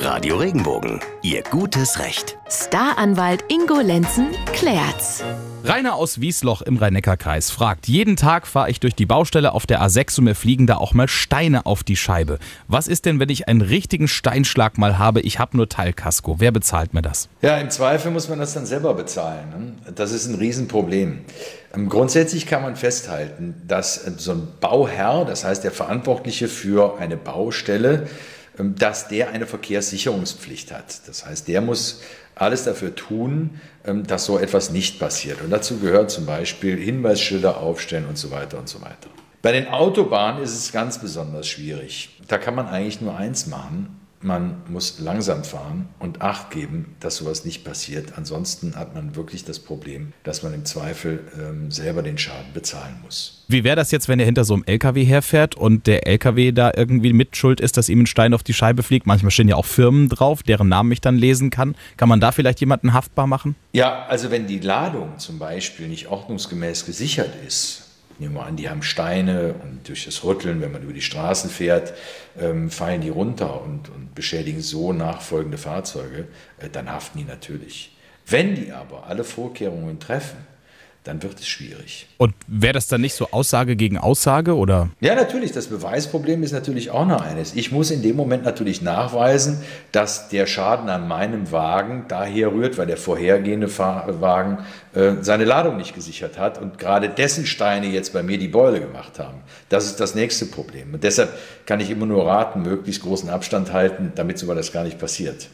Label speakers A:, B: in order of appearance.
A: Radio Regenbogen, Ihr gutes Recht.
B: Staranwalt Ingo Lenzen klärt's.
C: Rainer aus Wiesloch im Rhein-Neckar-Kreis fragt, jeden Tag fahre ich durch die Baustelle auf der A6 und mir fliegen da auch mal Steine auf die Scheibe. Was ist denn, wenn ich einen richtigen Steinschlag mal habe? Ich habe nur Teilkasko. Wer bezahlt mir das?
D: Ja, im Zweifel muss man das dann selber bezahlen. Ne? Das ist ein Riesenproblem. Ähm, grundsätzlich kann man festhalten, dass so ein Bauherr, das heißt der Verantwortliche für eine Baustelle, dass der eine Verkehrssicherungspflicht hat. Das heißt, der muss alles dafür tun, ähm, dass so etwas nicht passiert. Und dazu gehört zum Beispiel Hinweisschilder aufstellen und so weiter und so weiter. Bei den Autobahnen ist es ganz besonders schwierig. Da kann man eigentlich nur eins machen, man muss langsam fahren und Acht geben, dass sowas nicht passiert. Ansonsten hat man wirklich das Problem, dass man im Zweifel ähm, selber den Schaden bezahlen muss.
C: Wie wäre das jetzt, wenn er hinter so einem LKW herfährt und der LKW da irgendwie mitschuld ist, dass ihm ein Stein auf die Scheibe fliegt? Manchmal stehen ja auch Firmen drauf, deren Namen ich dann lesen kann. Kann man da vielleicht jemanden haftbar machen?
D: Ja, also wenn die Ladung zum Beispiel nicht ordnungsgemäß gesichert ist, Nehmen wir an, die haben Steine und durch das Rütteln, wenn man über die Straßen fährt, ähm, fallen die runter und, und beschädigen so nachfolgende Fahrzeuge, äh, dann haften die natürlich. Wenn die aber alle Vorkehrungen treffen, dann wird es schwierig.
C: Und wäre das dann nicht so Aussage gegen Aussage oder?
D: Ja, natürlich. Das Beweisproblem ist natürlich auch noch eines. Ich muss in dem Moment natürlich nachweisen, dass der Schaden an meinem Wagen daher rührt, weil der vorhergehende Fahr Wagen äh, seine Ladung nicht gesichert hat und gerade dessen Steine jetzt bei mir die Beule gemacht haben. Das ist das nächste Problem. Und deshalb kann ich immer nur raten, möglichst großen Abstand halten, damit sowas gar nicht passiert.